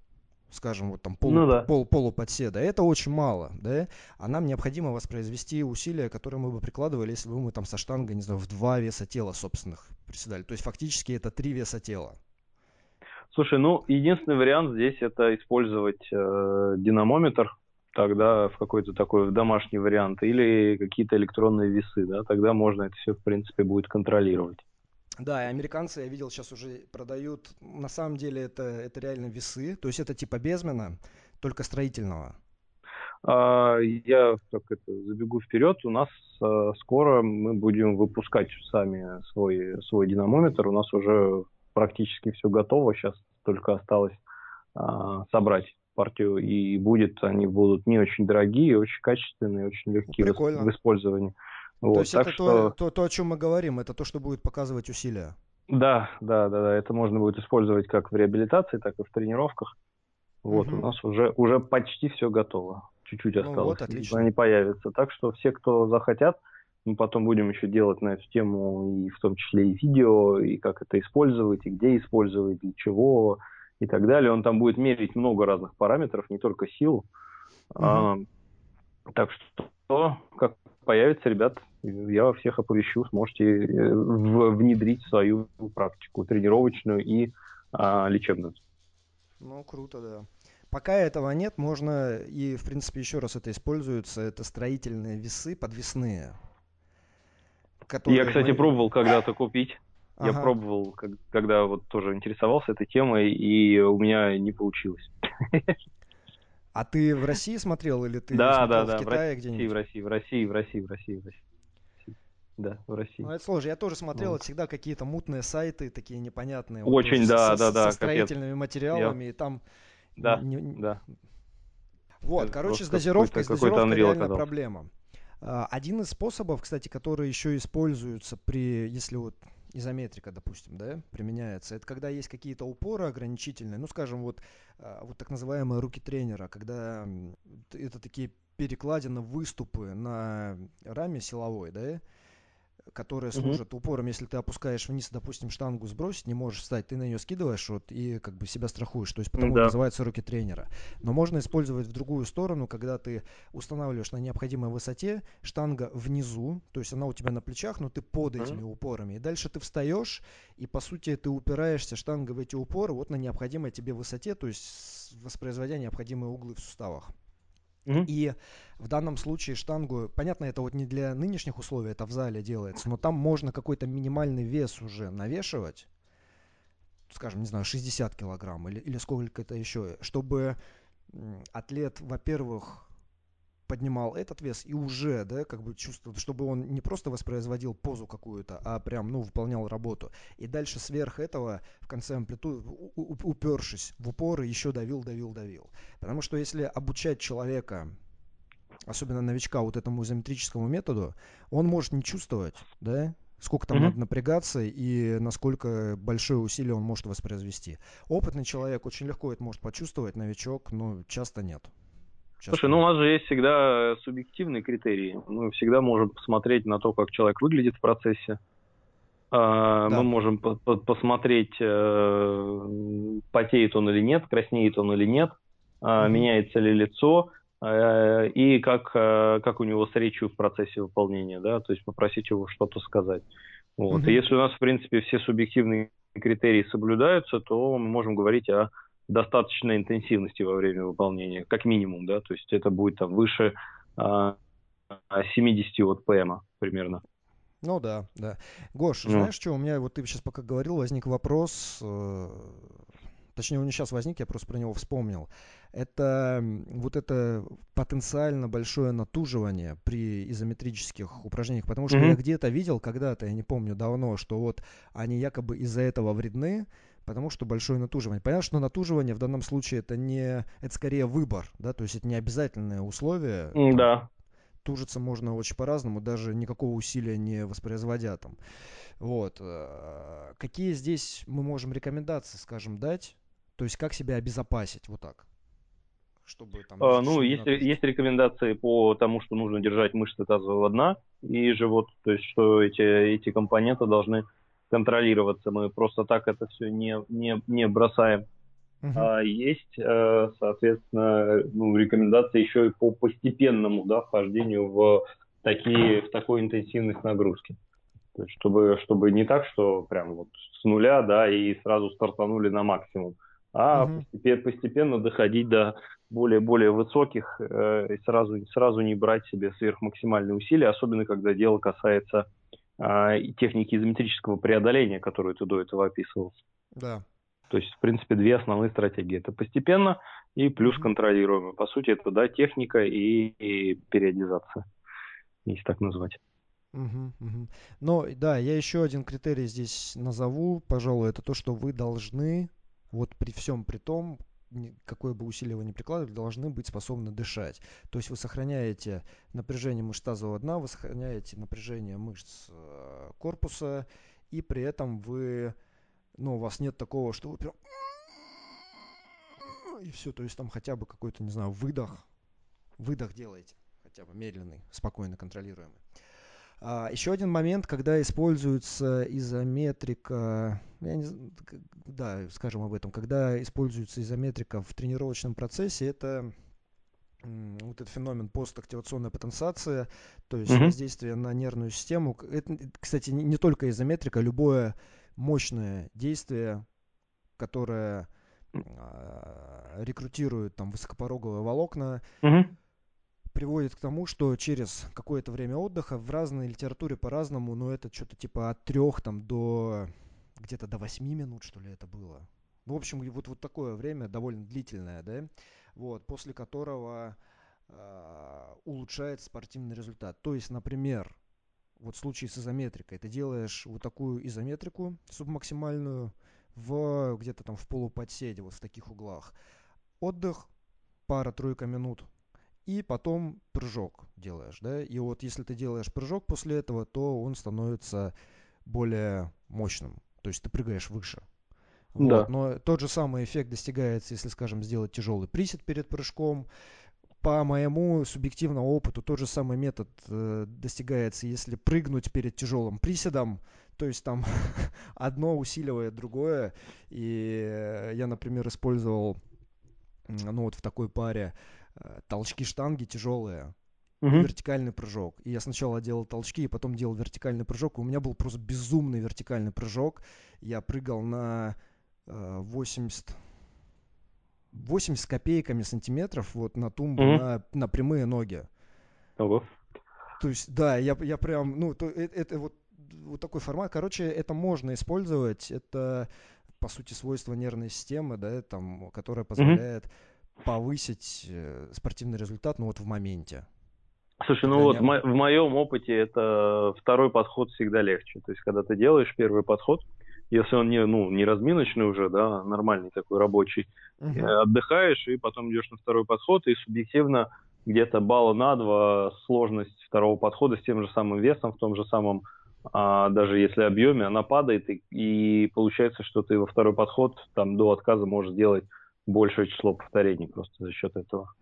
Скажем, вот там полу, ну, да. пол, полуподседа. Это очень мало, да? А нам необходимо воспроизвести усилия, которые мы бы прикладывали, если бы мы там со штангой, не знаю, в два веса тела собственных приседали. То есть фактически это три веса тела. Слушай, ну единственный вариант здесь это использовать э, динамометр, тогда в какой-то такой в домашний вариант, или какие-то электронные весы, да, тогда можно это все в принципе будет контролировать. Да, и американцы, я видел, сейчас уже продают, на самом деле это, это реально весы, то есть это типа безмена, только строительного. А, я так это, забегу вперед, у нас а, скоро мы будем выпускать сами свой, свой динамометр, у нас уже практически все готово, сейчас только осталось а, собрать партию, и будет, они будут не очень дорогие, очень качественные, очень легкие в, в использовании. Вот, то есть это что... то, то, то, о чем мы говорим, это то, что будет показывать усилия. Да, да, да, да. Это можно будет использовать как в реабилитации, так и в тренировках. Вот, угу. у нас уже, уже почти все готово. Чуть-чуть осталось. Ну, вот, отлично. Они появятся. Так что все, кто захотят, мы потом будем еще делать на эту тему, и в том числе и видео, и как это использовать, и где использовать, для чего, и так далее. Он там будет мерить много разных параметров, не только силу. Угу. А, так что, как появится, ребят, я во всех оповещу, сможете э, внедрить свою практику тренировочную и а, лечебную. Ну, круто, да. Пока этого нет, можно, и, в принципе, еще раз это используется, это строительные весы подвесные. Я, кстати, мы... пробовал когда-то купить. Ага. Я пробовал, когда вот тоже интересовался этой темой, и у меня не получилось. А ты в России смотрел или ты да, да, да, в Китае где-нибудь? В России, в России, в России, в России, в России. Да, в России. Ну, это сложно. Я тоже смотрел, вот. всегда какие-то мутные сайты, такие непонятные. Очень, вот, да, с, да, да. Со строительными капец. материалами, Я... и там... Да, не... да. Вот, это короче, с дозировкой, с дозировкой реально проблема. А, один из способов, кстати, который еще используется при, если вот изометрика, допустим, да, применяется, это когда есть какие-то упоры ограничительные, ну, скажем, вот, а, вот так называемые руки тренера, когда это такие перекладины, выступы на раме силовой, да, которые служат упором, если ты опускаешь вниз, допустим, штангу сбросить, не можешь встать, ты на нее скидываешь вот, и как бы себя страхуешь, то есть потому да. называются руки тренера. Но можно использовать в другую сторону, когда ты устанавливаешь на необходимой высоте, штанга внизу, то есть она у тебя на плечах, но ты под этими mm-hmm. упорами, и дальше ты встаешь, и по сути ты упираешься штангой в эти упоры вот на необходимой тебе высоте, то есть воспроизводя необходимые углы в суставах. Mm-hmm. И в данном случае штангу, понятно, это вот не для нынешних условий, это в зале делается, но там можно какой-то минимальный вес уже навешивать, скажем, не знаю, 60 килограмм или, или сколько-то еще, чтобы атлет, во-первых, поднимал этот вес и уже, да, как бы чувствовал, чтобы он не просто воспроизводил позу какую-то, а прям, ну, выполнял работу. И дальше сверх этого, в конце амплитуды, упершись в упоры, еще давил, давил, давил. Потому что если обучать человека особенно новичка вот этому изометрическому методу, он может не чувствовать, да, сколько там mm-hmm. надо напрягаться и насколько большое усилие он может воспроизвести. Опытный человек очень легко это может почувствовать, новичок, но часто нет. Слушай, ну у нас же есть всегда субъективные критерии. Мы всегда можем посмотреть на то, как человек выглядит в процессе. А, да. Мы можем по -по посмотреть, э, потеет он или нет, краснеет он или нет, mm-hmm. меняется ли лицо э, и как, э, как у него с речью в процессе выполнения, да, то есть попросить его что-то сказать. Вот. Mm-hmm. И если у нас, в принципе, все субъективные критерии соблюдаются, то мы можем говорить о достаточной интенсивности во время выполнения, как минимум, да, то есть это будет там выше а, 70 от ПМ примерно. Ну да, да. Гош, ну. знаешь что, у меня вот ты сейчас пока говорил, возник вопрос, э, точнее, он не сейчас возник, я просто про него вспомнил, это вот это потенциально большое натуживание при изометрических упражнениях, потому что mm-hmm. я где-то видел когда-то, я не помню давно, что вот они якобы из-за этого вредны, потому что большое натуживание. Понятно, что натуживание в данном случае это не, это скорее выбор, да, то есть это не обязательное условие. Да. Тужиться можно очень по-разному, даже никакого усилия не воспроизводя там. Вот. Э, какие здесь мы можем рекомендации, скажем, дать? То есть как себя обезопасить, вот так? Чтобы, там, а, ну, есть, есть рекомендации по тому, что нужно держать мышцы тазового дна и живот, то есть что эти, эти компоненты должны контролироваться. Мы просто так это все не, не, не бросаем. Uh-huh. А есть, э, соответственно, ну, рекомендации еще и по постепенному да, вхождению в такие в такой интенсивность нагрузки. То есть, чтобы, чтобы не так, что прям вот с нуля, да, и сразу стартанули на максимум, а угу. постепенно, постепенно доходить до более-более высоких э, и сразу, сразу не брать себе сверхмаксимальные усилия, особенно когда дело касается техники изометрического преодоления, которую ты до этого описывал. Да. То есть, в принципе, две основные стратегии. Это постепенно и плюс контролируемо. По сути, это да, техника и, и периодизация, если так назвать. Угу, угу. Но да, я еще один критерий здесь назову, пожалуй, это то, что вы должны, вот при всем при том, какое бы усилие вы ни прикладывали, должны быть способны дышать. То есть вы сохраняете напряжение мышц тазового дна, вы сохраняете напряжение мышц э, корпуса, и при этом вы, ну, у вас нет такого, что вы прям и все, то есть там хотя бы какой-то, не знаю, выдох, выдох делаете, хотя бы медленный, спокойно контролируемый. А, еще один момент, когда используется изометрика, я не, да, скажем об этом, когда используется изометрика в тренировочном процессе, это вот этот феномен постактивационная потенциация, то есть mm-hmm. воздействие на нервную систему. Это, кстати, не, только изометрика, любое мощное действие, которое э, рекрутирует там высокопороговые волокна, mm-hmm приводит к тому, что через какое-то время отдыха в разной литературе по-разному, но это что-то типа от трех там до где-то до восьми минут, что ли, это было. Ну, в общем, вот, вот такое время довольно длительное, да, вот, после которого э, улучшается спортивный результат. То есть, например, вот в случае с изометрикой, ты делаешь вот такую изометрику субмаксимальную в где-то там в полуподседе, вот в таких углах. Отдых, пара-тройка минут и потом прыжок делаешь, да, и вот если ты делаешь прыжок после этого, то он становится более мощным, то есть ты прыгаешь выше. Вот. Да. Но тот же самый эффект достигается, если, скажем, сделать тяжелый присед перед прыжком. По моему субъективному опыту тот же самый метод э, достигается, если прыгнуть перед тяжелым приседом, то есть там одно усиливает другое. И я, например, использовал, ну вот в такой паре, Э, толчки штанги тяжелые, угу. вертикальный прыжок. И я сначала делал толчки, и потом делал вертикальный прыжок. И у меня был просто безумный вертикальный прыжок. Я прыгал на э, 80 80 копейками сантиметров вот на тумбу, угу. на, на прямые ноги. Ого. То есть, да, я, я прям, ну, то, это, это вот, вот такой формат. Короче, это можно использовать. Это, по сути, свойство нервной системы, да, там, которое позволяет угу повысить э, спортивный результат, ну вот в моменте? Слушай, ну вот не... в моем опыте это второй подход всегда легче. То есть, когда ты делаешь первый подход, если он не, ну, не разминочный уже, да, нормальный такой рабочий, угу. отдыхаешь и потом идешь на второй подход, и субъективно где-то балла на два сложность второго подхода с тем же самым весом, в том же самом, а, даже если объеме, она падает, и, и получается, что ты во второй подход там до отказа можешь сделать большее число повторений просто за счет этого.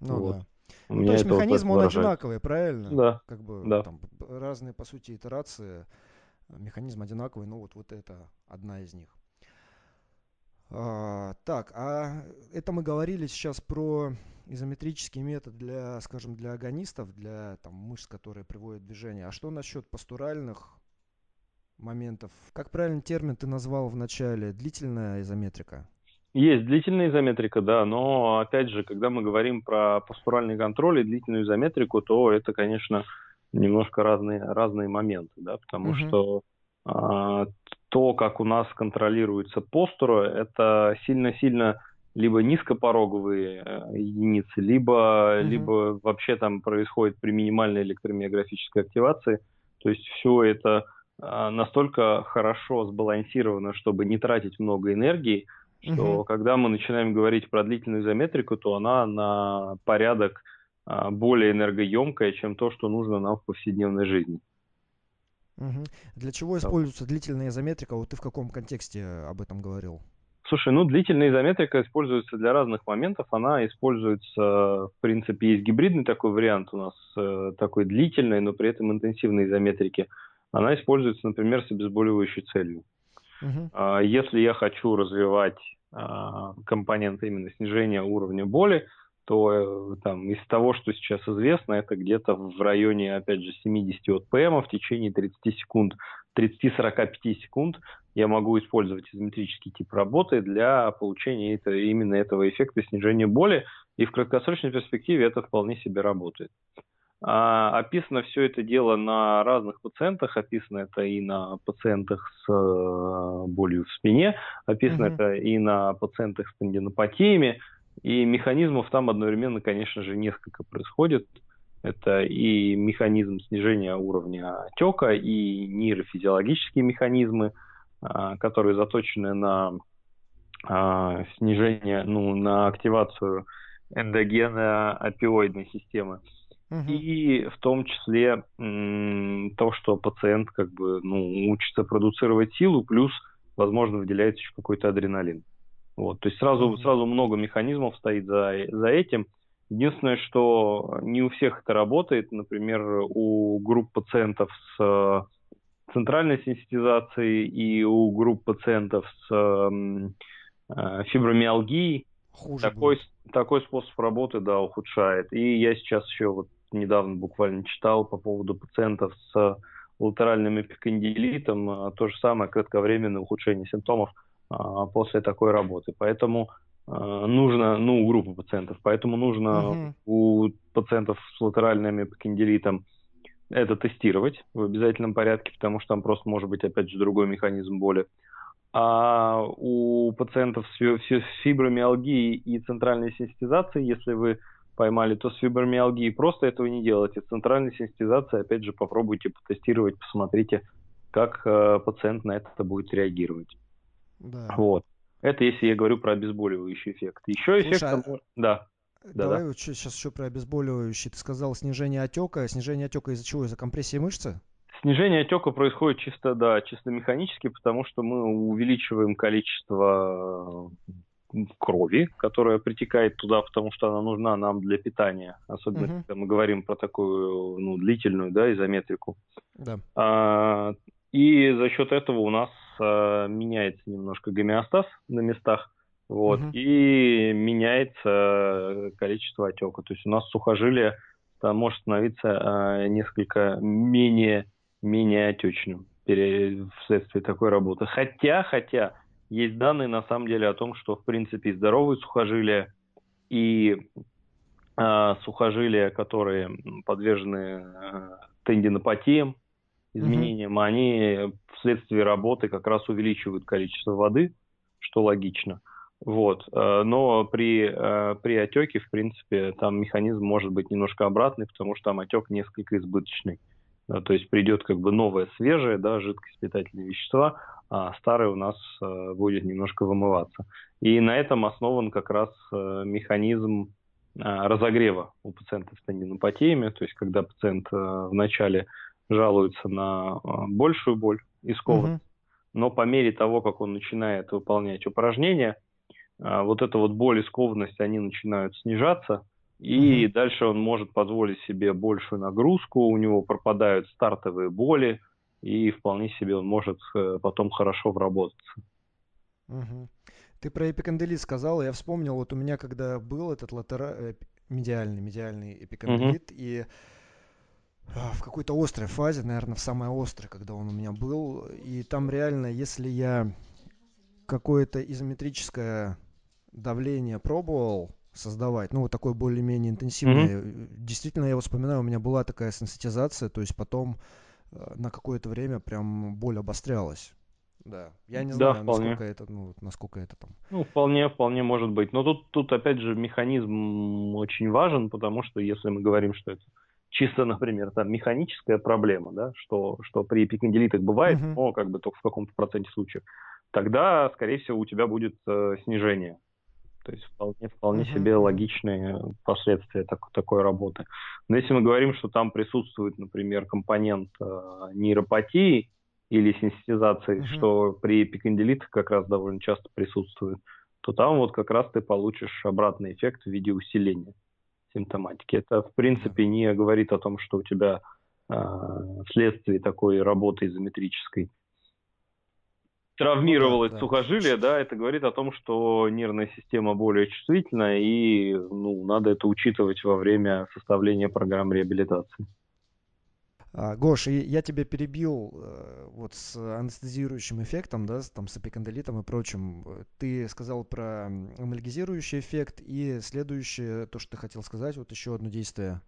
Ну вот. да. У ну, то есть механизм он одинаковый, правильно? Да. Как бы да. там разные, по сути, итерации. Механизм одинаковый, но вот, вот это одна из них. А, так, а это мы говорили сейчас про изометрический метод для, скажем, для агонистов, для там, мышц, которые приводят в движение. А что насчет пастуральных моментов? Как правильный термин ты назвал в начале? Длительная изометрика? Есть длительная изометрика, да, но опять же, когда мы говорим про постуральный контроль и длительную изометрику, то это, конечно, немножко разные, разные моменты, да, потому угу. что а, то, как у нас контролируется постура, это сильно-сильно либо низкопороговые э, единицы, либо, mm-hmm. либо вообще там происходит при минимальной электромиографической активации. То есть все это э, настолько хорошо сбалансировано, чтобы не тратить много энергии, что угу. когда мы начинаем говорить про длительную изометрику, то она на порядок а, более энергоемкая, чем то, что нужно нам в повседневной жизни. Угу. Для чего используется длительная изометрика? Вот ты в каком контексте об этом говорил? Слушай, ну длительная изометрика используется для разных моментов. Она используется, в принципе, есть гибридный такой вариант у нас, э, такой длительной, но при этом интенсивной изометрики. Она используется, например, с обезболивающей целью. Uh-huh. Если я хочу развивать а, компоненты именно снижения уровня боли, то э, там, из того, что сейчас известно, это где-то в районе, опять же, 70 от ПМ в течение 30 секунд, 30-45 секунд я могу использовать изометрический тип работы для получения это, именно этого эффекта снижения боли, и в краткосрочной перспективе это вполне себе работает. А, описано все это дело на разных пациентах, описано это и на пациентах с э, болью в спине, описано mm-hmm. это и на пациентах с тендинопатиями, и механизмов там одновременно, конечно же, несколько происходит. Это и механизм снижения уровня отека, и нейрофизиологические механизмы, а, которые заточены на а, снижение, ну, на активацию эндогенной опиоидной системы. Угу. И в том числе то, что пациент как бы ну, учится продуцировать силу, плюс, возможно, выделяется еще какой-то адреналин. Вот, то есть сразу, угу. сразу много механизмов стоит за, за этим. Единственное, что не у всех это работает. Например, у групп пациентов с э, центральной сенситизацией и у групп пациентов с э, фибромиалгией Хуже такой, такой способ работы, да, ухудшает. И я сейчас еще вот недавно буквально читал по поводу пациентов с латеральным эпикондилитом, а, то же самое кратковременное ухудшение симптомов а, после такой работы. Поэтому нужно, ну, у группы пациентов, поэтому нужно угу. у пациентов с латеральным эпикондилитом это тестировать в обязательном порядке, потому что там просто может быть, опять же, другой механизм боли. А у пациентов с фибромиалгией и центральной сенситизацией, если вы поймали, то с фибромиалгией просто этого не делайте. С центральной сенситизацией, опять же, попробуйте потестировать, посмотрите, как э, пациент на это будет реагировать. Да. Вот. Это если я говорю про обезболивающий эффект. Еще Слушай, эффект... А... Да. Давай да. Вот сейчас еще про обезболивающий. Ты сказал снижение отека. Снижение отека из-за чего? Из-за компрессии мышцы? Снижение отека происходит чисто, да, чисто механически, потому что мы увеличиваем количество крови, которая притекает туда, потому что она нужна нам для питания, особенно угу. когда мы говорим про такую ну, длительную да, изометрику. Да. А, и за счет этого у нас а, меняется немножко гомеостаз на местах, вот, угу. и меняется количество отека. То есть у нас сухожилие там может становиться а, несколько менее, менее отечным вследствие такой работы. Хотя, хотя есть данные на самом деле о том, что в принципе здоровые сухожилия и э, сухожилия, которые подвержены э, тендинопатиям, изменениям, mm-hmm. они вследствие работы как раз увеличивают количество воды, что логично. Вот. Э, но при, э, при отеке, в принципе, там механизм может быть немножко обратный, потому что там отек несколько избыточный. То есть придет как бы новое свежее, да, жидкость питательные вещества, а старый у нас э, будет немножко вымываться. И на этом основан как раз э, механизм э, разогрева у пациентов с тендинопатиями, то есть когда пациент вначале жалуется на большую боль и скованность, угу. но по мере того, как он начинает выполнять упражнения, вот эта вот боль и скованность, они начинают снижаться, и угу. дальше он может позволить себе большую нагрузку, у него пропадают стартовые боли, и вполне себе он может э, потом хорошо вработаться. Угу. Ты про эпикондилит сказал, я вспомнил, вот у меня когда был этот латера... Э, медиальный, медиальный эпикондилит, угу. и а, в какой-то острой фазе, наверное, в самой острой, когда он у меня был, и там реально, если я какое-то изометрическое давление пробовал создавать, ну вот такое более-менее интенсивное, mm-hmm. действительно, я вот вспоминаю, у меня была такая сенситизация, то есть потом Э, на какое-то время прям боль обострялась. Да, я не Да, знаю, вполне. насколько это, ну, насколько это там. Ну, вполне, вполне может быть. Но тут, тут опять же механизм очень важен, потому что если мы говорим, что это чисто, например, там механическая проблема, да, что, что при эпикондилитах бывает, Мгм. но как бы только в каком-то проценте случаев, тогда, скорее всего, у тебя будет э, снижение. То есть вполне, вполне Мгм, себе логичные последствия так- такой работы. Но если мы говорим, что там присутствует, например, компонент э, нейропатии или сенситизации, Мгм. что при эпикондилитах как раз довольно часто присутствует, то там вот как раз ты получишь обратный эффект в виде усиления симптоматики. Это, в принципе, не говорит о том, что у тебя а, вследствие такой работы изометрической травмировалось да, да. сухожилие, да, это говорит о том, что нервная система более чувствительна, и ну, надо это учитывать во время составления программ реабилитации. А, Гош, я тебя перебил э, вот с анестезирующим эффектом, да, там, с эпикондилитом и прочим. Ты сказал про м, эмульгизирующий эффект, и следующее, то, что ты хотел сказать, вот еще одно действие.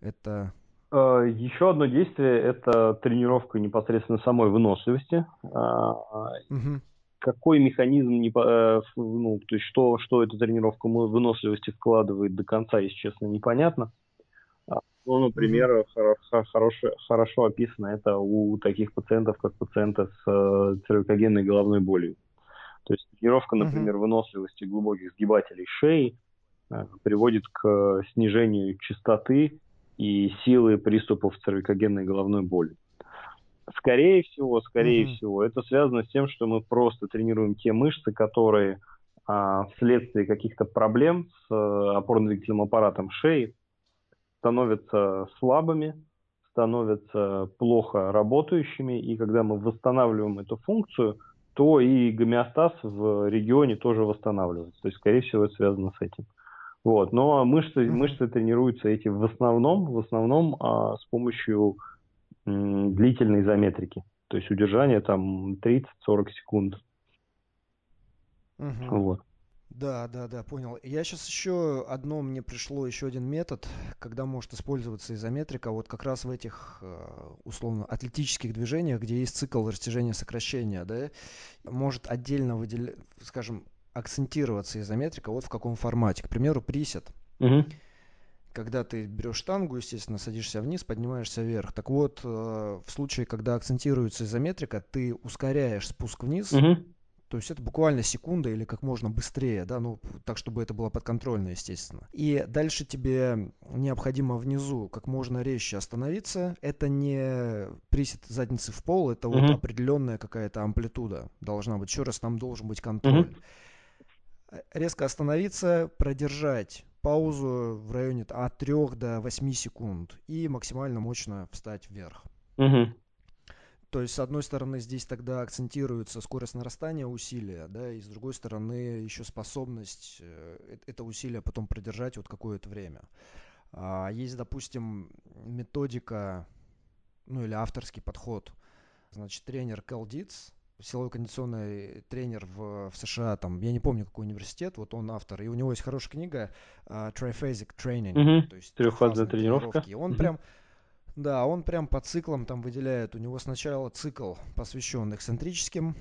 Это... Э, Еще одно действие – это тренировка непосредственно самой выносливости. Мгм. Какой механизм, э, ну, то есть что, что эта тренировка выносливости вкладывает до конца, если честно, непонятно. А, Ну, например, хо- хорошо, хорошо описано это у таких пациентов, как пациенты с э, цервикогенной головной болью. То есть тренировка, например, выносливости глубоких сгибателей шеи э, приводит к снижению частоты и силы приступов цервикогенной головной боли. Скорее всего, скорее Мгм. всего, это связано с тем, что мы просто тренируем те мышцы, которые а, вследствие каких-то проблем с э, опорно-двигательным аппаратом шеи становятся слабыми, становятся плохо работающими, и когда мы восстанавливаем эту функцию, то и гомеостаз в регионе тоже восстанавливается. То есть, скорее всего, это связано с этим. Вот. Но мышцы, Мгм. мышцы тренируются эти в основном, в основном а, с помощью м, длительной изометрики. То есть удержание там 30-40 секунд. Мгм. Вот. Да, да, да, понял. Я сейчас еще одно, мне пришло еще один метод, когда может использоваться изометрика, вот как раз в этих, э, условно, атлетических движениях, где есть цикл растяжения-сокращения, да, может отдельно выделять, скажем, акцентироваться изометрика вот в каком формате. К примеру, присед. Мгм. Когда ты берешь штангу, естественно, садишься вниз, поднимаешься вверх. Так вот, э, в случае, когда акцентируется изометрика, ты ускоряешь спуск вниз, Мгм. то есть это буквально секунда или как можно быстрее, да, ну, так, чтобы это было подконтрольно, естественно. И дальше тебе необходимо внизу как можно резче остановиться. Это не присед задницы в пол, это вот Мгм. определенная какая-то амплитуда должна быть. Еще раз, там должен быть контроль. Мгм. Резко остановиться, продержать паузу в районе от 3 до 8 секунд и максимально мощно встать вверх. Мгм. То есть, с одной стороны, здесь тогда акцентируется скорость нарастания усилия, да, и с другой стороны, еще способность э, э- это усилие потом продержать вот какое-то время. А есть, допустим, методика, ну или авторский подход. Значит, тренер Кэл Дитс, силовой кондиционный тренер в, в США, там, я не помню, какой университет, вот он автор, и у него есть хорошая книга а, Triphasic Training, Мгм. то есть Трехфазная тренировка. тренировки. И он Мгм. прям да, он прям по циклам там выделяет. У него сначала цикл, посвящен эксцентрическим,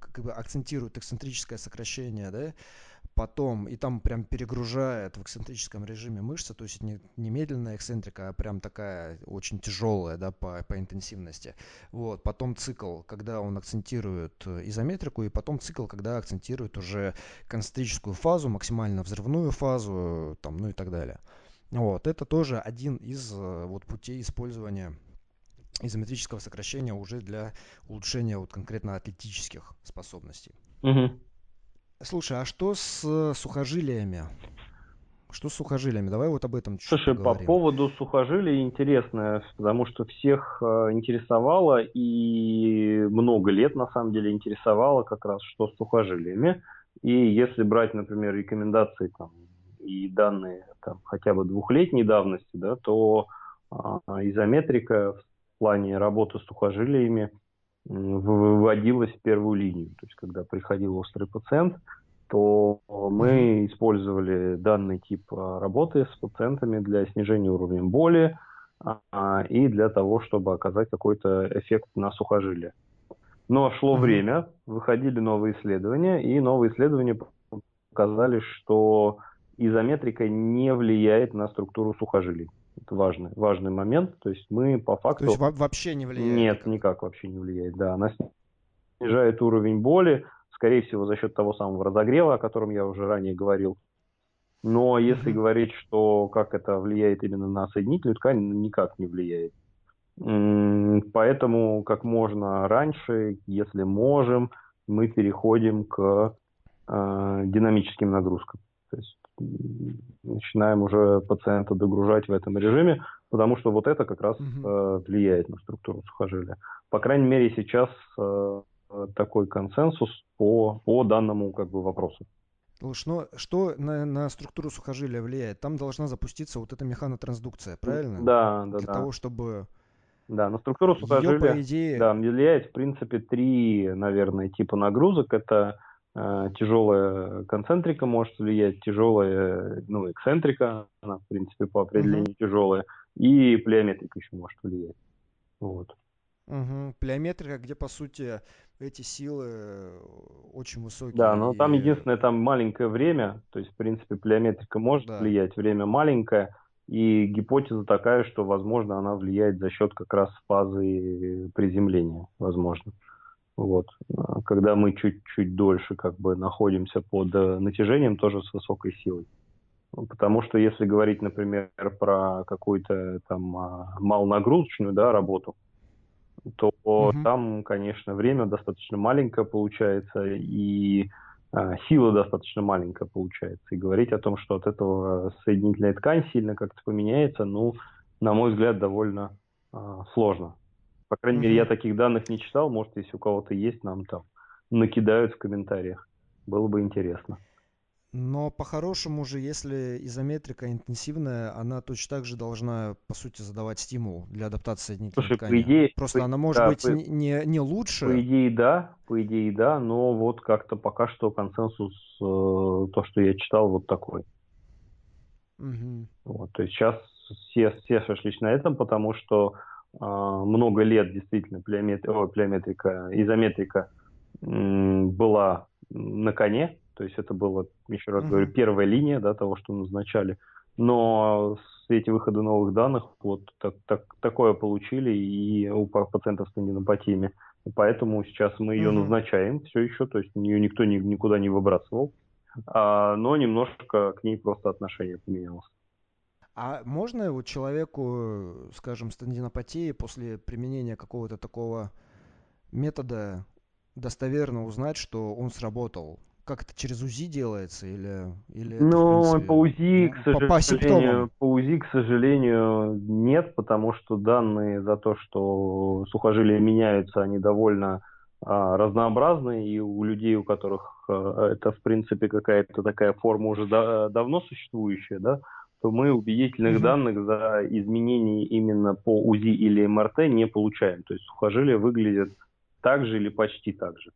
как бы акцентирует эксцентрическое сокращение, да, потом, и там прям перегружает в эксцентрическом режиме мышцы, то есть не, не медленная эксцентрика, а прям такая очень тяжелая, да, по, по интенсивности. Вот, потом цикл, когда он акцентирует э, изометрику, и потом цикл, когда акцентирует уже концентрическую фазу, максимально взрывную фазу, там, ну и так далее. Вот, это тоже один из э, вот путей использования изометрического сокращения уже для улучшения вот конкретно атлетических способностей. Мгм. Слушай, а что с э, сухожилиями? Что с сухожилиями? Давай вот об этом чуть Слушай, по поговорим. поводу сухожилий интересно, потому что всех э, интересовало и много лет на самом деле интересовало как раз что с сухожилиями. И если брать, например, рекомендации там, и данные там, хотя бы двухлетней давности, да, то а, изометрика в плане работы с сухожилиями выводилась в первую линию. То есть, когда приходил острый пациент, то мы использовали данный тип а, работы с пациентами для снижения уровня боли а, и для того, чтобы оказать какой-то эффект на сухожилие. Но шло время, выходили новые исследования, и новые исследования показали, что изометрика не влияет на структуру сухожилий. Это важный, важный момент. То есть мы по факту... То есть вообще не влияет? Нет, никак вообще не влияет, да. Она снижает уровень боли, скорее всего, за счет того самого разогрева, о котором я уже ранее говорил. Но если mm-hmm. говорить, что как это влияет именно на соединительную ткань, никак не влияет. Поэтому как можно раньше, если можем, мы переходим к э, динамическим нагрузкам. То есть начинаем уже пациента догружать в этом режиме, потому что вот это как раз угу. э, влияет на структуру сухожилия. По крайней мере, сейчас э, такой консенсус по, по данному как бы, вопросу. Что, что на, на структуру сухожилия влияет? Там должна запуститься вот эта механотрансдукция, правильно? Да, да, Для да. того, чтобы да, на структуру сухожилия Ее, по идее... да, влияет, в принципе, три, наверное, типа нагрузок. Это тяжелая концентрика может влиять, тяжелая, ну, эксцентрика, она, в принципе, по определению угу. тяжелая, и плеометрика еще может влиять. Вот. Угу. Плеометрика, где, по сути, эти силы очень высокие. Да, но и... там единственное, там маленькое время, то есть, в принципе, плеометрика может да. влиять, время маленькое, и гипотеза такая, что, возможно, она влияет за счет как раз фазы приземления, возможно. Вот. А когда мы чуть-чуть дольше как бы находимся под э, натяжением, тоже с высокой силой. Потому что если говорить, например, про какую-то там а, малонагрузочную да, работу, то угу. там, конечно, время достаточно маленькое получается, и а, сила достаточно маленькая получается. И говорить о том, что от этого соединительная ткань сильно как-то поменяется, ну, на мой взгляд, довольно а, сложно. По крайней mm-hmm. мере, я таких данных не читал. Может, если у кого-то есть, нам там накидают в комментариях. Было бы интересно. Но по-хорошему же, если изометрика интенсивная, она точно так же должна, по сути, задавать стимул для адаптации соединительной Слушай, ткани. По идее, Просто по, она может да, быть по, не, не лучше. По идее, да, по идее, да, но вот как-то пока что консенсус, э, то, что я читал, вот такой. Угу. Вот, то есть сейчас все, все сошлись на этом, потому что много лет действительно плеометрика, о, плеометрика изометрика была на коне, то есть это было, еще раз говорю, первая линия да, того, что назначали. Но с эти выходы новых данных вот так, так, такое получили и у пациентов с тендинопатиями. Поэтому сейчас мы ее назначаем все еще, то есть ее никто ни, никуда не выбрасывал, а, но немножко к ней просто отношение поменялось. А можно вот человеку, скажем, с тендинопатией после применения какого-то такого метода достоверно узнать, что он сработал? как это через УЗИ делается или или ну принципе, по УЗИ к сожалению по, по УЗИ к сожалению нет потому что данные за то что сухожилия меняются они довольно а, разнообразны и у людей у которых а, это в принципе какая-то такая форма уже да, давно существующая да то мы убедительных mm-hmm. данных за изменения именно по УЗИ или МРТ не получаем то есть сухожилия выглядят так же или почти так же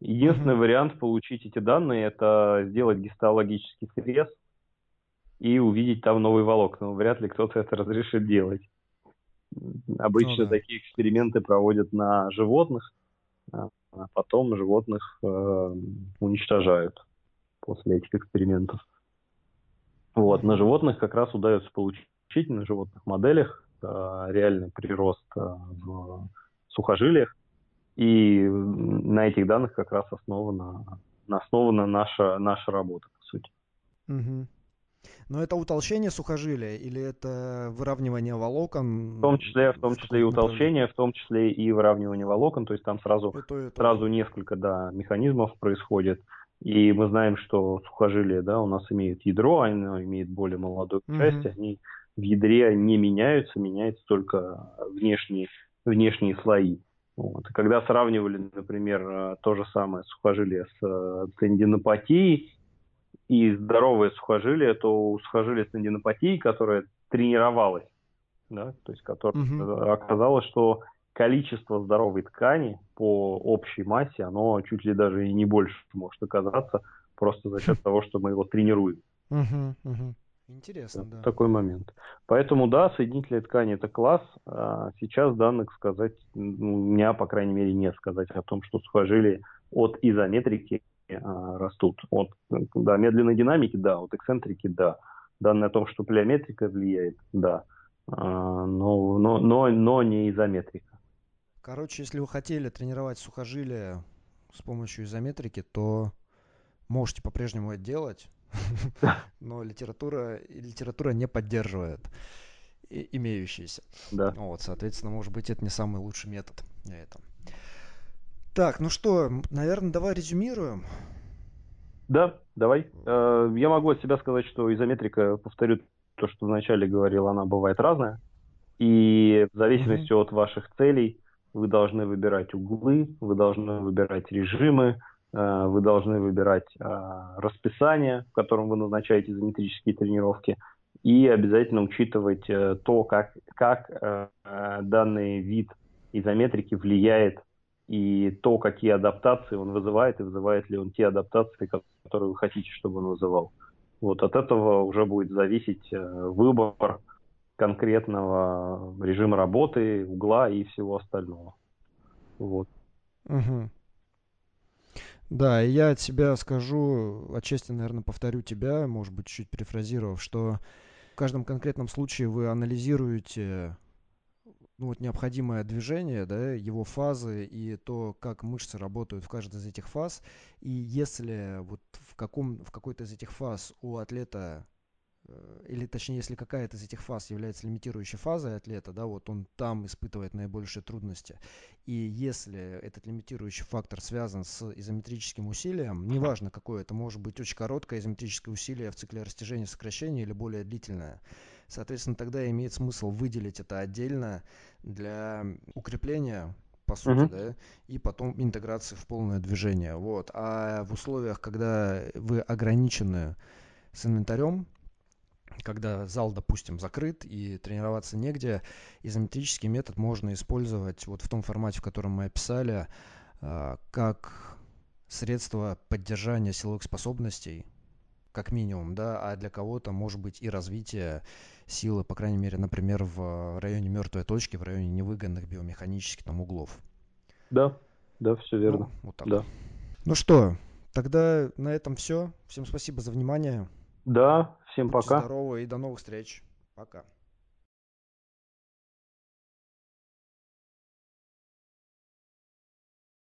Единственный mm-hmm. вариант получить эти данные – это сделать гистологический срез и увидеть там новые волокна. Но вряд ли кто-то это разрешит делать. Обычно ну, да. такие эксперименты проводят на животных, а потом животных э, уничтожают после этих экспериментов. Вот, на животных как раз удается получить на животных моделях э, реальный прирост э, в сухожилиях, и на этих данных как раз основана, основана наша, наша работа, по сути. Угу. Но это утолщение сухожилия или это выравнивание волокон? В том числе, в том числе и утолщение, в том числе и выравнивание волокон. То есть там сразу, это, это. сразу несколько да, механизмов происходит. И мы знаем, что сухожилия да, у нас имеют ядро, оно имеет более молодую часть, они в ядре не меняются, меняются только внешние, внешние слои. Вот. И когда сравнивали, например, э, то же самое сухожилие с э, тендинопатией и здоровое сухожилие, то у сухожилия с тендинопатией, которое тренировалось, да, то есть которое, угу. оказалось, что количество здоровой ткани по общей массе, оно чуть ли даже и не больше может оказаться, просто за счет того, что мы его тренируем. Угу, угу. Интересно, да. Такой момент. Поэтому, да, соединительные ткани – это класс. А сейчас данных сказать, ну, у меня, по крайней мере, не сказать о том, что сухожилия от изометрики а, растут. От да, медленной динамики – да, от эксцентрики – да. Данные о том, что плеометрика влияет – да. А, но, но, но, но не изометрика. Короче, если вы хотели тренировать сухожилия с помощью изометрики, то можете по-прежнему это делать, но литература, литература не поддерживает имеющиеся. Да. Вот, соответственно, может быть, это не самый лучший метод для этого. Так, ну что, наверное, давай резюмируем. Да, давай. Э, я могу от себя сказать, что изометрика, повторю то, что вначале говорил, она бывает разная. И в зависимости mm-hmm. от ваших целей вы должны выбирать углы, вы должны выбирать режимы, Э, вы должны выбирать э, расписание, в котором вы назначаете изометрические тренировки, и обязательно учитывать э, то, как, как данный вид изометрики влияет и то, какие адаптации он вызывает, и вызывает ли он те адаптации, которые вы хотите, чтобы он вызывал. Вот от этого уже будет зависеть выбор конкретного режима работы, угла и всего остального. Вот. Угу. Да, я от себя скажу, отчасти, наверное, повторю тебя, может быть, чуть перефразировав, что в каждом конкретном случае вы анализируете ну, вот необходимое движение, да, его фазы и то, как мышцы работают в каждой из этих фаз. И если вот в, каком, в какой-то из этих фаз у атлета или точнее, если какая-то из этих фаз является лимитирующей фазой атлета, да, вот он там испытывает наибольшие трудности. И если этот лимитирующий фактор связан с изометрическим усилием, неважно какое, это может быть очень короткое изометрическое усилие в цикле растяжения сокращения или более длительное, соответственно, тогда имеет смысл выделить это отдельно для укрепления по сути, uh-huh. да, и потом интеграции в полное движение. Вот. А в условиях, когда вы ограничены с инвентарем, когда зал, допустим, закрыт и тренироваться негде, изометрический метод можно использовать вот в том формате, в котором мы описали, а, как средство поддержания силовых способностей, как минимум, да, а для кого-то может быть и развитие силы, по крайней мере, например, в районе мертвой точки, в районе невыгодных биомеханических там углов. Да, да, все верно. Ну, вот так. Да. Ну что, тогда на этом все. Всем спасибо за внимание. Да, всем пока. здоровы и до новых встреч. Пока.